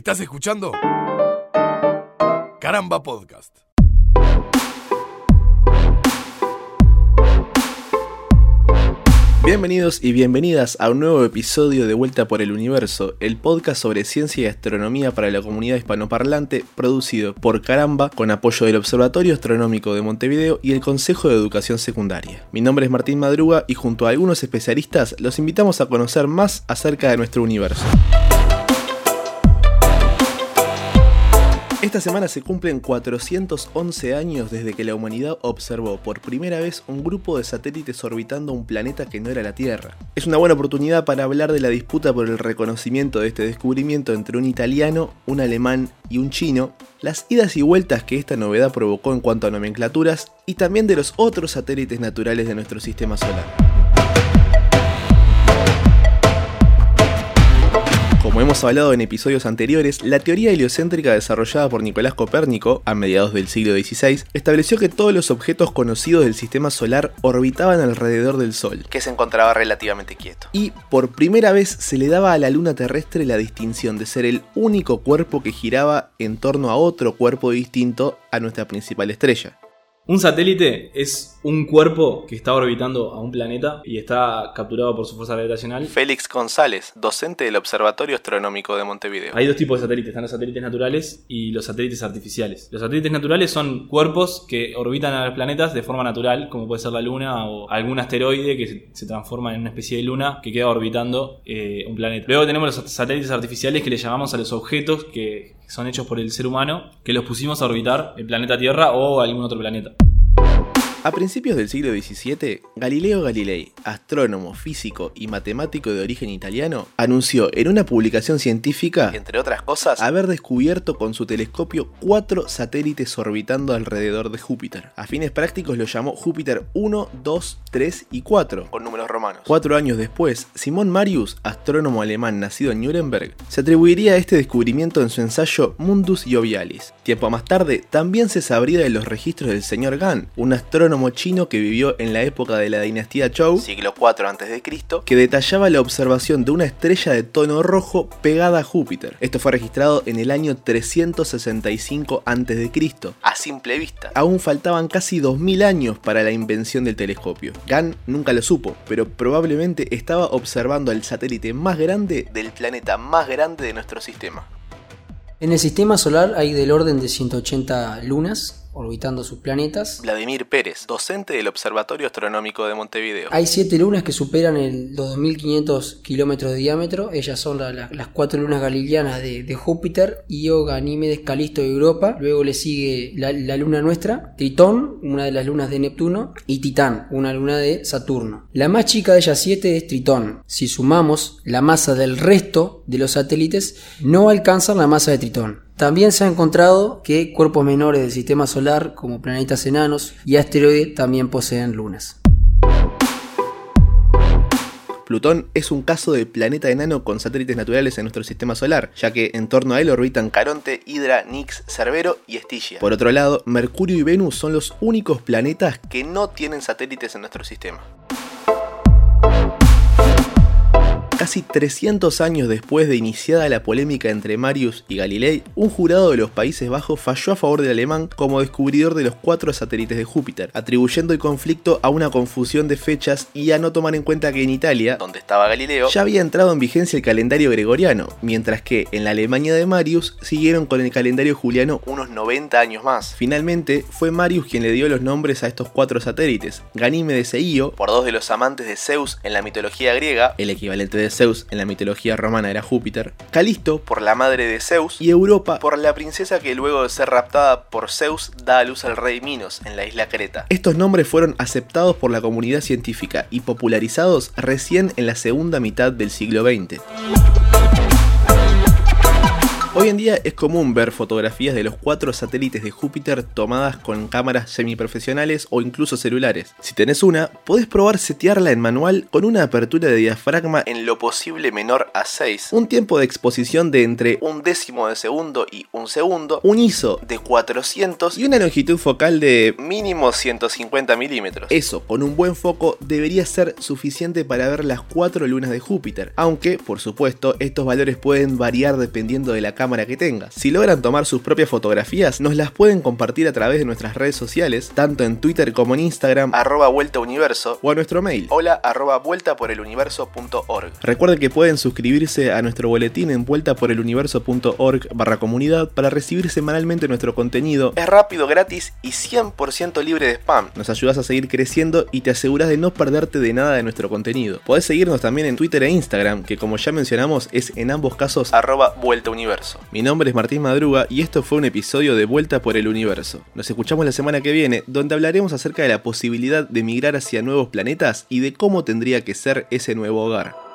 ¿Estás escuchando? Caramba Podcast. Bienvenidos y bienvenidas a un nuevo episodio de Vuelta por el Universo, el podcast sobre ciencia y astronomía para la comunidad hispanoparlante, producido por Caramba con apoyo del Observatorio Astronómico de Montevideo y el Consejo de Educación Secundaria. Mi nombre es Martín Madruga y junto a algunos especialistas los invitamos a conocer más acerca de nuestro universo. Esta semana se cumplen 411 años desde que la humanidad observó por primera vez un grupo de satélites orbitando un planeta que no era la Tierra. Es una buena oportunidad para hablar de la disputa por el reconocimiento de este descubrimiento entre un italiano, un alemán y un chino, las idas y vueltas que esta novedad provocó en cuanto a nomenclaturas y también de los otros satélites naturales de nuestro sistema solar. Hemos hablado en episodios anteriores, la teoría heliocéntrica desarrollada por Nicolás Copérnico a mediados del siglo XVI estableció que todos los objetos conocidos del sistema solar orbitaban alrededor del Sol, que se encontraba relativamente quieto. Y por primera vez se le daba a la Luna terrestre la distinción de ser el único cuerpo que giraba en torno a otro cuerpo distinto a nuestra principal estrella. Un satélite es un cuerpo que está orbitando a un planeta y está capturado por su fuerza gravitacional. Félix González, docente del Observatorio Astronómico de Montevideo. Hay dos tipos de satélites, están los satélites naturales y los satélites artificiales. Los satélites naturales son cuerpos que orbitan a los planetas de forma natural, como puede ser la Luna o algún asteroide que se transforma en una especie de luna que queda orbitando eh, un planeta. Luego tenemos los satélites artificiales que le llamamos a los objetos que son hechos por el ser humano, que los pusimos a orbitar el planeta Tierra o algún otro planeta. A principios del siglo XVII, Galileo Galilei, astrónomo, físico y matemático de origen italiano, anunció en una publicación científica, entre otras cosas, haber descubierto con su telescopio cuatro satélites orbitando alrededor de Júpiter. A fines prácticos lo llamó Júpiter 1, 2, 3 y 4, con números romanos. Cuatro años después, Simón Marius, astrónomo alemán nacido en Nuremberg, se atribuiría este descubrimiento en su ensayo Mundus Jovialis. Tiempo más tarde, también se sabría de los registros del señor Gan, un astrónomo chino que vivió en la época de la dinastía Zhou, siglo IV a.C., que detallaba la observación de una estrella de tono rojo pegada a Júpiter. Esto fue registrado en el año 365 a.C., a simple vista. Aún faltaban casi 2000 años para la invención del telescopio. Gan nunca lo supo, pero probablemente estaba observando al satélite más grande del planeta más grande de nuestro sistema. En el sistema solar hay del orden de 180 lunas, orbitando sus planetas. Vladimir Pérez, docente del Observatorio Astronómico de Montevideo. Hay siete lunas que superan el, los 2.500 kilómetros de diámetro. Ellas son las cuatro lunas galileanas de, Júpiter, Io, Ganímedes, Calisto y Europa. Luego le sigue la, la, luna nuestra, Tritón, una de las lunas de Neptuno, y Titán, una luna de Saturno. La más chica de ellas siete es Tritón. Si sumamos la masa del resto de los satélites, no alcanzan la masa de Tritón. También se ha encontrado que cuerpos menores del sistema solar, como planetas enanos y asteroides, también poseen lunas. Plutón es un caso de planeta enano con satélites naturales en nuestro sistema solar, ya que en torno a él orbitan Caronte, Hidra, Nix, Cerbero y Estigia. Por otro lado, Mercurio y Venus son los únicos planetas que no tienen satélites en nuestro sistema. Casi 300 años después de iniciada la polémica entre Marius y Galilei, un jurado de los Países Bajos falló a favor del alemán como descubridor de los cuatro satélites de Júpiter, atribuyendo el conflicto a una confusión de fechas y a no tomar en cuenta que en Italia, donde estaba Galileo, ya había entrado en vigencia el calendario gregoriano, mientras que en la Alemania de Marius siguieron con el calendario juliano unos 90 años más. Finalmente, fue Marius quien le dio los nombres a estos cuatro satélites, Ganímedes e Io, por dos de los amantes de Zeus en la mitología griega, el equivalente de Zeus en la mitología romana era Júpiter, Calisto por la madre de Zeus y Europa por la princesa que luego de ser raptada por Zeus da a luz al rey Minos en la isla Creta. Estos nombres fueron aceptados por la comunidad científica y popularizados recién en la segunda mitad del siglo XX. Hoy en día es común ver fotografías de los cuatro satélites de Júpiter tomadas con cámaras semiprofesionales o incluso celulares. Si tenés una, podés probar setearla en manual con una apertura de diafragma en lo posible menor a 6, un tiempo de exposición de entre un décimo de segundo y un segundo, un ISO de 400 y una longitud focal de mínimo 150 milímetros. Eso, con un buen foco, debería ser suficiente para ver las cuatro lunas de Júpiter, aunque, por supuesto, estos valores pueden variar dependiendo de la cámara Si logran tomar sus propias fotografías, nos las pueden compartir a través de nuestras redes sociales, tanto en Twitter como en Instagram, arroba vuelta universo, o a nuestro mail, hola arroba vuelta universo.org. Que pueden suscribirse a nuestro boletín en vuelta por el universo.org barra comunidad para recibir semanalmente nuestro contenido. Es rápido, gratis y 100% libre de spam. Nos ayudas a seguir creciendo y te aseguras de no perderte de nada de nuestro contenido. Podés seguirnos también en Twitter e Instagram, que como ya mencionamos es en ambos casos arroba vuelta Mi nombre es Martín Madruga y esto fue un episodio de Vuelta por el Universo. Nos escuchamos la semana que viene, donde hablaremos acerca de la posibilidad de migrar hacia nuevos planetas y de cómo tendría que ser ese nuevo hogar.